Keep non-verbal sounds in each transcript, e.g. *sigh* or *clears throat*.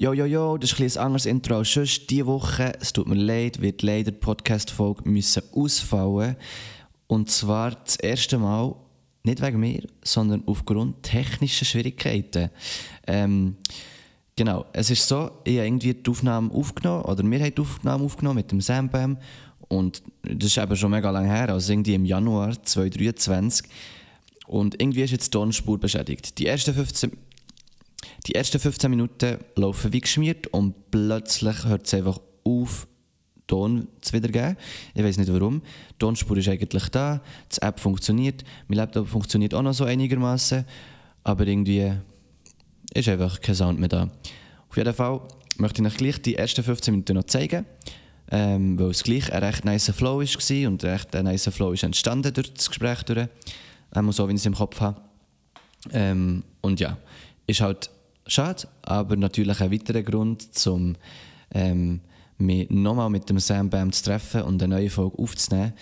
Jo, jo, jo, das ist ein, ein anderes Intro als sonst. Diese Woche, es tut mir leid, wird leider die Podcast-Folge ausfallen. Und zwar das erste Mal, nicht wegen mir, sondern aufgrund technischer Schwierigkeiten. Ähm, genau, es ist so, ich habe irgendwie die Aufnahme aufgenommen, oder wir haben die Aufnahme aufgenommen mit dem Sambam. Und das ist eben schon mega lange her, also irgendwie im Januar 2023. Und irgendwie ist jetzt die Tonspur beschädigt. Die ersten 15 die ersten 15 Minuten laufen wie geschmiert und plötzlich hört es einfach auf, Ton zu wiedergeben. Ich weiß nicht warum. Die Tonspur ist eigentlich da, die App funktioniert, mein Laptop funktioniert auch noch so einigermaßen, aber irgendwie ist einfach kein Sound mehr da. Auf jeden Fall möchte ich euch gleich die ersten 15 Minuten noch zeigen, ähm, weil es gleich ein recht nice Flow war und ein recht nice Flow ist entstanden durch das Gespräch durch, ähm, so wie ich es im Kopf habe. Ähm, und ja, ist halt schade, aber natürlich ein weiterer Grund, um ähm, mich nochmal mit dem Sam Bam zu treffen und eine neue Folge aufzunehmen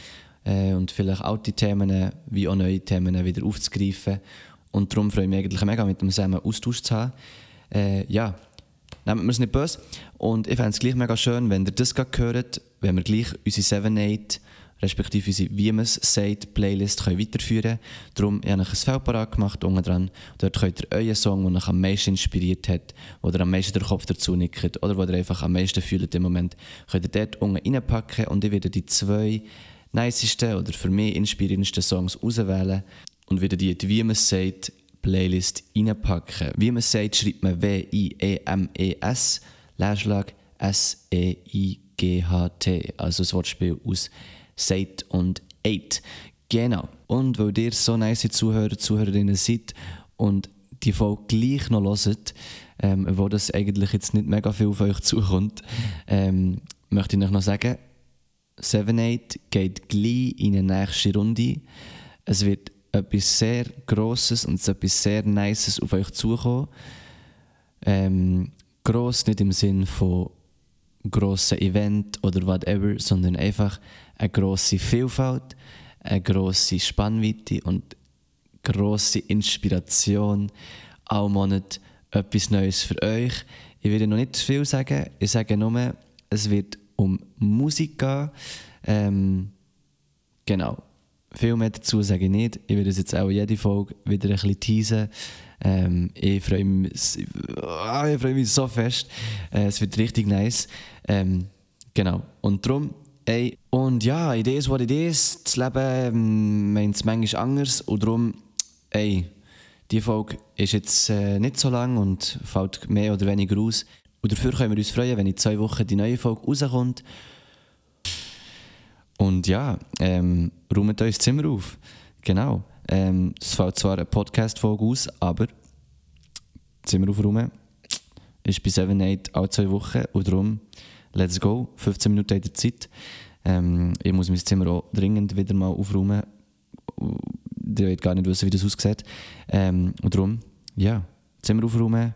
äh, und vielleicht alte Themen wie auch neue Themen wieder aufzugreifen. Und darum freue ich mich eigentlich mega, mit dem Sam einen Austausch zu haben. Äh, ja, nehmt mir es nicht böse. Und ich fände es gleich mega schön, wenn ihr das gerade hört, wenn wir gleich unsere 7-8 respektive unsere «Wie man es sagt» Playlist können weiterführen. Darum habe ich ein Feld parat gemacht, unten dran. Dort könnt ihr euren Song, der euch am meisten inspiriert hat, oder am meisten der Kopf dazu nickt, oder wo ihr einfach am meisten fühlt im Moment, könnt ihr dort unten reinpacken und ich werde die zwei nicesten oder für mich inspirierendsten Songs auswählen und wieder die «Wie man es sagt» Playlist reinpacken. Wie man sagt, schreibt man W-I-E-M-E-S, Leerschlag S-E-I-G-H-T, also das Wortspiel aus Seid und Eight. Genau. Und weil ihr so nice Zuhörer, Zuhörerinnen seid und die Folge gleich noch hört, ähm, wo das eigentlich jetzt nicht mega viel auf euch zukommt, ähm, möchte ich euch noch sagen, 7-8 geht gleich in eine nächste Runde. Es wird etwas sehr Grosses und etwas sehr Nices auf euch zukommen. Ähm, gross nicht im Sinn von grossen Event oder whatever, sondern einfach eine grosse Vielfalt, eine grosse Spannweite und grosse Inspiration. Auch Monat etwas Neues für euch. Ich werde noch nicht zu viel sagen. Ich sage nur, es wird um Musik gehen. Ähm, genau. Viel mehr dazu sage ich nicht. Ich werde es jetzt auch jede Folge wieder ein bisschen teasen. Ähm, ich freue mich, oh, mich so fest. Äh, es wird richtig nice. Ähm, genau. Und darum Ey, und ja, it is what it is. Das Leben ähm, meint es manchmal anders. Und darum, ey, die Folge ist jetzt äh, nicht so lang und fällt mehr oder weniger aus. Und dafür können wir uns freuen, wenn in zwei Wochen die neue Folge rauskommt. Und ja, ähm, räumt euch Zimmer auf. Genau. Ähm, es fällt zwar eine Podcast-Folge aus, aber Zimmer aufräumen ist bei 7-8 alle zwei Wochen. Und darum let's go. 15 Minuten in der Zeit. Ähm, ich muss mein Zimmer auch dringend wieder mal aufräumen. Ihr wollt gar nicht wissen, wie das aussieht. Ähm, und darum, ja, Zimmer aufräumen,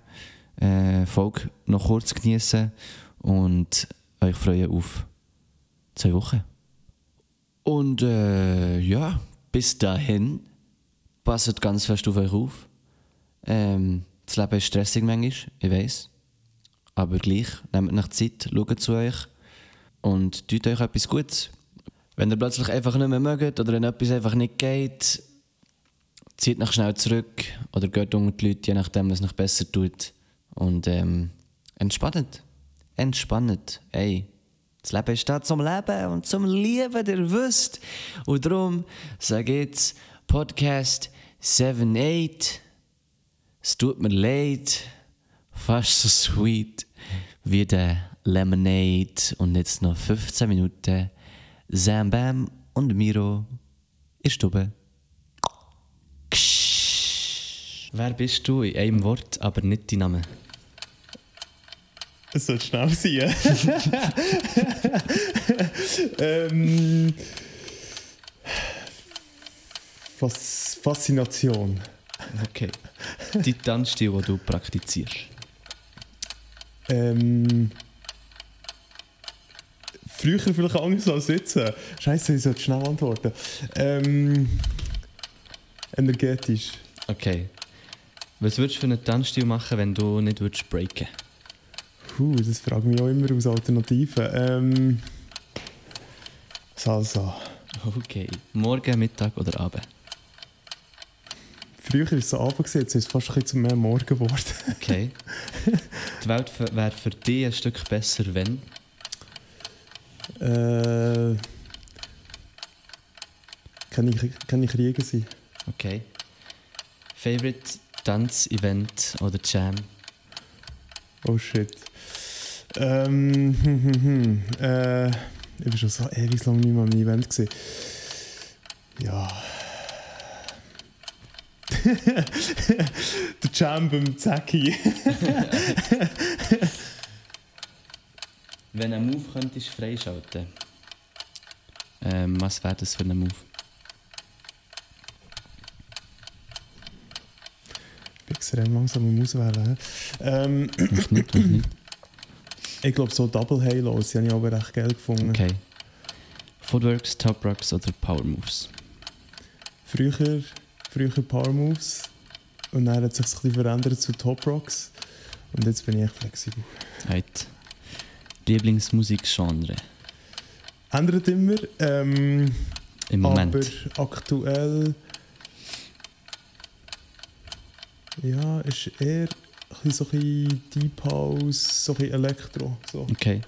äh, Folge noch kurz genießen und euch freuen auf zwei Wochen. Und äh, ja, bis dahin, passt ganz fest auf euch auf. Ähm, das Leben ist stressig manchmal, ich weiß. Aber gleich, nehmt nach Zeit, schaut zu euch und tut euch etwas Gutes. Wenn ihr plötzlich einfach nicht mehr mögt oder wenn etwas einfach nicht geht, zieht nach schnell zurück oder geht unter die Leute, je nachdem, was euch besser tut. Und ähm, entspannt. Entspannt. Ey, das Leben ist da zum Leben und zum Lieben, ihr wisst. Und darum sage ich jetzt Podcast 7-8. Es tut mir leid. Fast so sweet wie der Lemonade und jetzt noch 15 Minuten Sam Bam und Miro in Stube. Wer bist du in einem Wort, aber nicht dein Name? Es soll schnell sein. *laughs* ähm, Fas Faszination. Okay. Die Tanzstil, den du praktizierst. Ähm, früher vielleicht anders als jetzt. Scheiße, ich sollte schnell antworten. Ähm, energetisch. Okay. Was würdest du für einen Tanzstil machen, wenn du nicht würdest breaken Puh, das frage ich mich auch immer aus Alternativen. Ähm, Salsa. Okay. Morgen, Mittag oder Abend? Früher war es so Abend, jetzt ist es fast ein bisschen zu mehr Morgen geworden. Okay. *laughs* Die Welt wäre für dich ein Stück besser, wenn? äh, kann, ich, kann ich Kriege sein? Okay. Favorite Tanzevent oder Jam? Oh shit. Ähm, hm, hm, hm. Äh, ich war schon so ewig lang nicht mehr am Event. Gewesen. Ja. *laughs* Der Jam beim Zacki. Wenn ein Move könntest freischalten, ähm, was wäre das für ein Move? Ich bin extrem langsam am Auswählen. Ähm, Noch nicht, noch nicht. *clears throat* ich glaube, so Double Halos, die habe ich aber recht geil gefunden. Okay. Footworks, Top Rocks oder Power Moves? Früher, früher Power Moves und dann hat es sich ein bisschen verändert zu Top Rocks. Und jetzt bin ich echt flexibel. Halt. Lieblingsmusikgenre Ändert immer. Ähm, im Moment? Aber aktuell. Ja, ist eher so ein bisschen Deep House, so ein bisschen Elektro. So. Okay.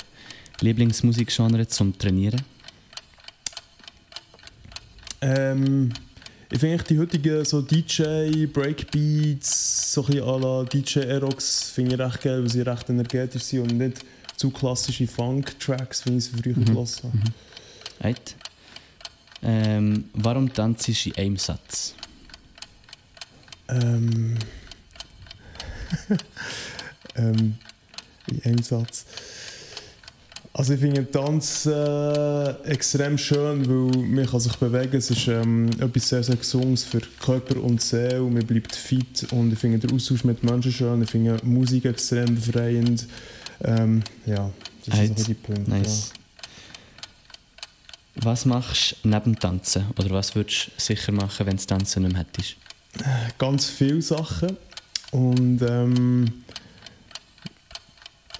Lieblingsmusikgenre zum Trainieren? Ähm, ich finde die heutigen so DJ, Breakbeats, so ein bisschen à la DJ Aerox, finde ich recht geil, weil sie recht energetisch sind und nicht zu klassische Funk-Tracks, wie ich sie früher Mhm. gelassen habe. Halt. Ähm, warum tanzt du in einem Satz? Ähm, *laughs* ähm, in einem Satz. Also ich finde Tanz äh, extrem schön, weil man kann sich bewegen. Es ist ähm, etwas sehr, sehr Gesundes für Körper und Seele. Man bleibt fit und ich finde den Austausch mit Menschen schön. Ich finde Musik extrem befreiend. Ähm, ja, das sind so die Punkte. Nice. Was machst du neben dem Tanzen? Oder was würdest du sicher machen, wenn du Tanzen nicht mehr hättest? Ja. Ganz viele Sachen. Und ähm,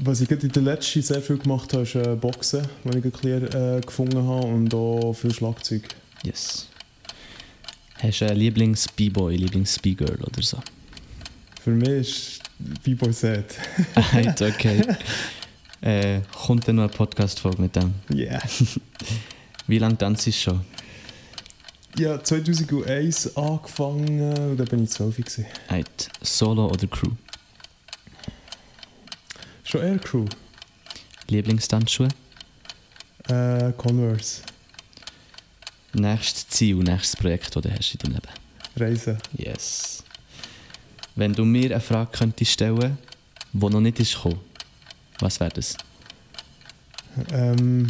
was ich gerade in der letzten sehr viel gemacht habe, ist äh, Boxen, was ich gerade äh, gefunden habe. Und auch viel Schlagzeug. Yes. Hast du einen Lieblings-B-Boy, Lieblings-B-Girl oder so? Für mich ist B-Boy Set. *laughs* Halt, okay. *laughs* äh, kommt dann noch eine Podcast-Folge mit dem? Yeah. *laughs* Wie lange tanzt du schon? Ja, 2001 angefangen und dann bin ich 12 gewesen. Halt, Solo oder Crew? Schon Air Crew. Lieblingstanzschuhe? Äh, Converse. Nächstes Ziel, nächstes Projekt, das du hast in deinem Leben? Reisen. Yes. Wenn du mir eine Frage könntest stellen, die noch nicht ist gekommen, was wäre das? Ähm,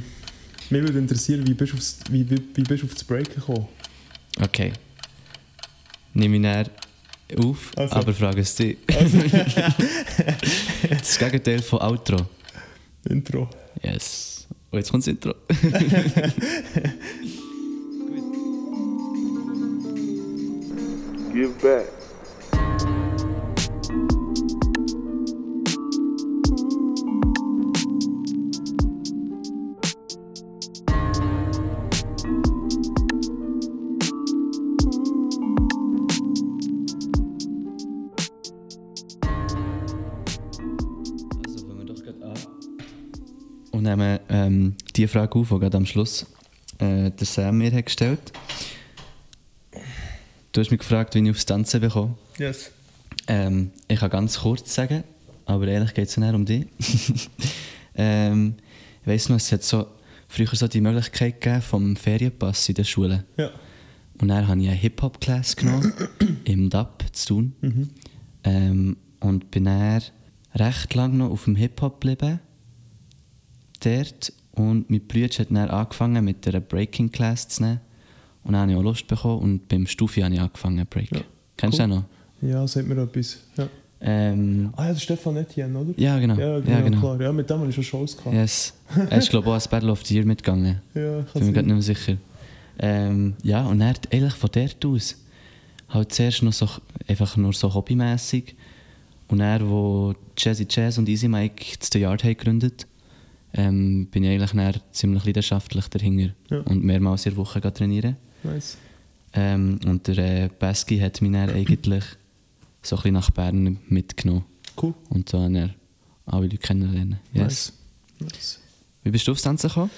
mich würde interessieren, wie bist du aufs, wie, wie, wie bist du auf das Break gekommen? Okay. Nehme ich auf, Also. aber frage es dich. Also, *laughs* Das Gegenteil von Outro. Intro. Yes. Und jetzt kommt das Intro. *laughs* Give back. Die Frage auf, die gerade am Schluss äh, der Sam mir hat gestellt Du hast mich gefragt, wie ich aufs Tanzen bekomme. Yes. Ähm, ich kann ganz kurz sagen, aber ehrlich geht es nicht um dich. *laughs* ähm, ich weiss noch, es hat so, früher so die Möglichkeit gegeben vom Ferienpass in der Schule. Ja. Und dann habe ich eine Hip-Hop-Class genommen, *clears throat* im DAP zu tun. Mhm. Ähm, und bin dann recht lange noch auf dem Hip-Hop geblieben. Dort. Und mein Bruder hat dann angefangen mit einer Breaking-Class zu nehmen. Und dann habe ich auch Lust bekommen und beim Stufi habe ich angefangen zu breaken. Ja, Kennst cool. du den noch? Ja, sagt mir etwas. Ja. Ähm, Ah ja, das ist Stefan Etienne, oder? ja, genau. Ja, genau, ja, genau. klar. Ja, mit dem habe ich schon Shows gehabt. Yes. Er ist, glaube ich, auch als Battle of the Year mitgegangen. *laughs* Ja, Ich bin mir gerade nicht mehr sicher. Ähm, ja, und er eigentlich von dort aus. Halt zuerst noch so, einfach nur so hobbymäßig. Und er, wo Jazzy Jazz und Easy Mike das Yard haben gegründet ähm, bin ich eigentlich ziemlich leidenschaftlich dahinter Ja. und mehrmals in der Woche trainieren. Nice. Ähm, und der äh, Beski hat mich dann eigentlich so ein bisschen nach Bern mitgenommen Cool. und so dann alle Leute kennenlernen. Yes. Nice. Wie bist du aufs Tanzen gekommen?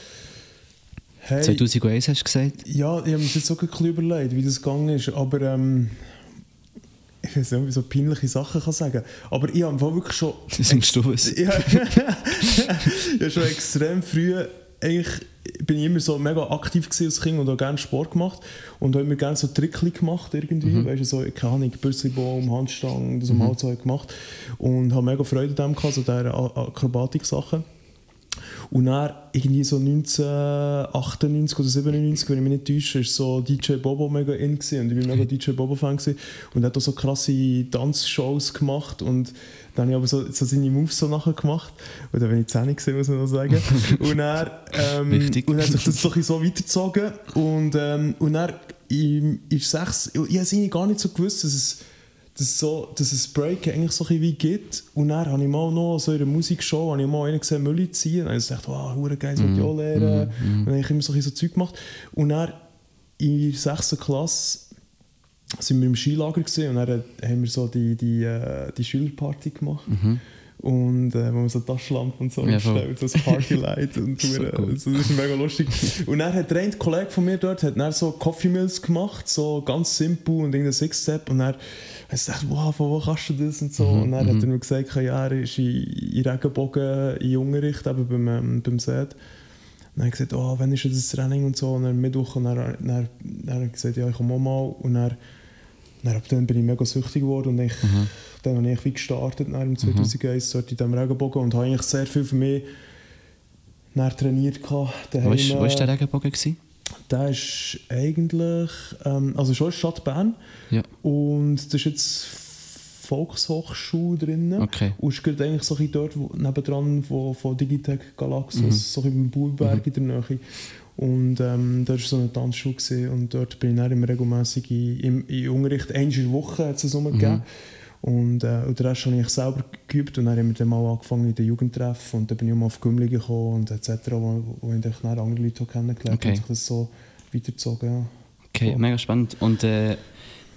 Hey, 2001 hast du gesagt? ja, ich habe mir jetzt auch ein bisschen überlegt, wie das gegangen ist, aber ähm, *laughs* ich so peinliche Sachen kann sagen aber ich habe wirklich schon... *laughs* Du es? Ja, *laughs* ich habe schon extrem früh eigentlich bin ich immer so mega aktiv als Kind und habe gerne Sport gemacht und habe immer gerne so Trickli gemacht irgendwie, Mhm. weißt du, so, keine Ahnung, Büsselbaum, Handstangen, das mhm. halt so gemacht und habe mega Freude daran gehabt, so dieser Akrobatik-Sachen. Und dann irgendwie so 1998 oder 97, wenn ich mich nicht täusche, ist so DJ Bobo mega in gewesen. und ich bin mega DJ Bobo Fan gewesen. und er hat auch so krasse Tanzshows gemacht und dann habe ich aber so, so seine Moves so nachher gemacht dann bin ich 10 gewesen, muss man noch sagen. *laughs* und dann, ähm, Wichtig. und dann hat sich das so, so weitergezogen und, ähm, und dann in, in sechs, ich habe es gar nicht so gewusst, dass es dass, es so, dass es Break eigentlich so ein wie gibt. Und dann habe ich mal noch so in einer Musikshow habe ich mal einen gesehen, Mülli ziehen. Und ich gedacht, wow, hure geil, das will ich auch lernen. Und dann habe ich immer so ein so Zeug gemacht. Und dann in der 6. Klasse sind wir im Skilager gewesen, und dann haben wir so die, die, äh, die Schülerparty gemacht. Und äh, wo man so Taschenlampen und so Mhm. Ja, aufstellt, so das Partylight *laughs* und So cool. das ist mega lustig. Und dann hat eine Kollege von mir dort hat dann so Coffee Mills gemacht, so ganz simpel und irgendein Six-Step und dann habe ich gedacht, wow, von wo kannst du das und so. Mhm, Und dann hat er mir gesagt, ja, er ist in, in Regenbogen in Unterricht, eben beim, ähm, beim SED. Und dann habe ich gesagt, oh, wann ist das Training und so. Und dann Mittwoch und dann, dann, dann, dann habe ich gesagt, ja, ich komme auch mal. Und dann, dann, dann bin ich mega süchtig geworden und ich, dann habe ich wie gestartet nach dem 2001 dort in diesem Regenbogen und habe eigentlich sehr viel für mich dann trainiert. gehabt, Wo daheim. war wo ist der Regenbogen? Gewesen? Der ist eigentlich, ähm, also schon Stadt Bern Ja. und das ist jetzt Volkshochschule drin. Okay. Und ist gerade eigentlich so ein bisschen dort wo, nebendran von, von Digitec Galaxus, so ein bisschen im Buhlberg in der Nähe. Und ähm, da war so eine Tanzschule gewesen, und dort bin ich dann immer regelmässig in, im, in Unterricht, einmal in der Woche hat es es umgegeben. Und, äh, und den Rest habe ich selber geübt und dann haben wir dann mal angefangen in den Jugendtreffen und dann bin ich mal auf Gümli gekommen und etc., wo, wo ich dann auch andere Leute kennengelernt Okay. und sich das so weitergezogen. Ja. Okay, Voll. mega spannend. Und äh,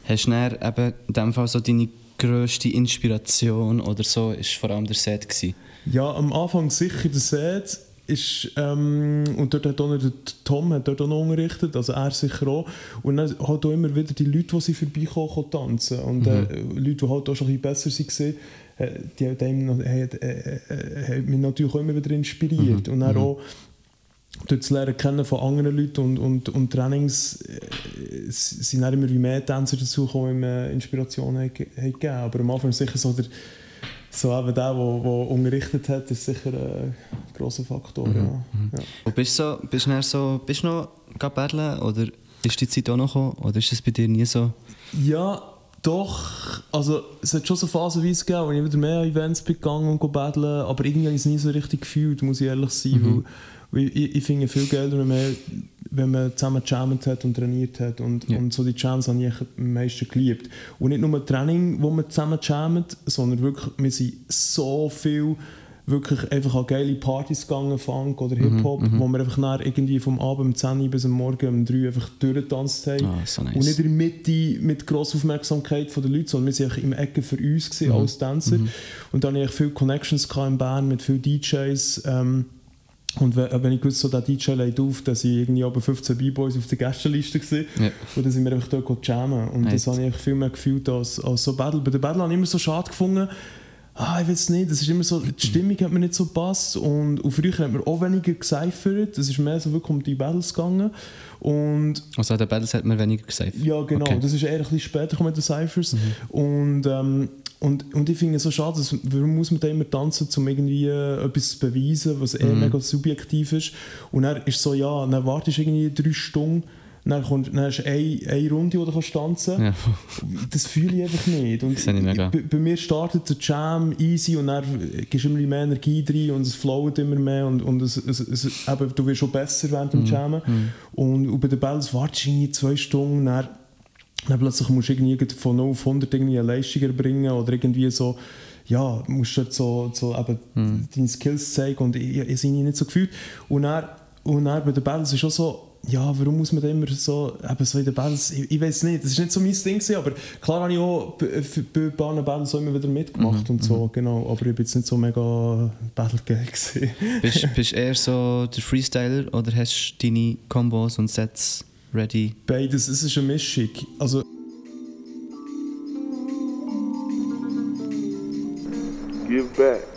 hast du dann eben in dem Fall so deine grösste Inspiration oder so, ist vor allem der Set gewesen? Ja, am Anfang sicher der Set ist, ähm, und dort hat auch noch der Tom hat dort auch noch unterrichtet, also er sicher auch. Und dann halt auch immer wieder die Leute, die sie vorbeikommen, kommen tanzen. Und äh, Leute, die halt auch schon ein bisschen besser waren, äh, die haben, haben, äh, äh, haben mich natürlich auch immer wieder inspiriert. Und dann auch durch das Lernen kennen von anderen Leuten und, und, und Trainings äh, sind dann immer wie mehr Tänzer dazugekommen, die mir Inspirationen haben ge- haben gegeben. Aber am Anfang ist sicher so der, so eben der, der, der unterrichtet hat, ist sicher ein grosser Faktor. Ja. Ja. Und bist du so, bist du so, bist du noch gegangen paddeln oder ist die Zeit auch noch gekommen? Oder ist das bei dir nie so? Ja, doch. Also, es hat schon so phasenweise gegeben, wo ich wieder mehr an Events bin gegangen und battlen, aber irgendwie habe ich es nie so richtig gefühlt, muss ich ehrlich sein. Weil, weil ich, ich finde viel geiler, wenn man, wenn man zusammen gejammt hat und trainiert hat. Und, Ja. und so die Jams habe ich am meisten geliebt. Und nicht nur Training, wo man zusammen jammt, sondern wirklich, wir sind so viel wirklich einfach an geile Partys gegangen, Funk oder Hip-Hop, wo wir einfach nach irgendwie vom Abend um 10 Uhr bis am Morgen um 3 Uhr einfach durchgetanzt haben. Ah, so nice. Und nicht in der Mitte mit grosser Aufmerksamkeit der Leute, sondern wir waren im Ecke für uns gewesen, Mhm. als Tänzer. Und dann hatte ich viele Connections in Bern mit vielen DJs. Ähm, und wenn, wenn ich gewusst so der DJ legt auf, dann sind irgendwie aber 15 B-Boys auf der Gästeliste gewesen. Ja. Und dann sind wir einfach dort jammen. Und das Right. habe ich viel mehr gefühlt als, als so Battle. Bei der Battle habe ich immer so schade gefunden, ah, ich weiß nicht, das ist immer so, die *clears throat* Stimmung hat mir nicht so gepasst und, und früher hat man auch weniger gecyphert, es ist mehr so wirklich um die Battles gegangen und Also an den Battles hat man weniger gesagt. ja, genau. Okay. Das ist eher ein bisschen später gekommen mit den Cyphers. Und, ähm, und, und ich finde es so schade, dass, warum muss man da immer tanzen, um irgendwie äh, etwas zu beweisen, was eher mega subjektiv ist. Und dann ist so, ja, dann wartest du irgendwie drei Stunden, dann, kommt, dann hast du eine, eine Runde, wo du kannst tanzen Ja. *laughs* Das fühle ich einfach nicht. Und ich mega. Bei, mir startet der Jam easy und dann gibst du immer mehr Energie rein und es flowt immer mehr und, und es, es, es, eben, du wirst schon besser während Mhm. dem Jammen. Und, und bei den Bells wartest du irgendwie zwei Stunden, dann, dann plötzlich musst du irgendwie von 0 auf 100 irgendwie eine Leistung erbringen oder irgendwie so ja, musst dort so, so eben Mhm. deine Skills zeigen und ich, ich, ich nicht so gefühlt. Und dann, und dann bei den Battles ist auch so, ja, warum muss man da immer so, eben so in den Battles, ich, ich weiß nicht, das ist nicht so mein Ding gewesen, aber klar habe ich auch bei, paar Battles auch immer wieder mitgemacht Mhm, und so, genau, aber ich bin jetzt nicht so mega Battle-Gay gewesen. Bist *laughs* bist du eher so der Freestyler oder hast du deine Combos und Sets ready? Beides, es ist eine Mischung. Also, Give back.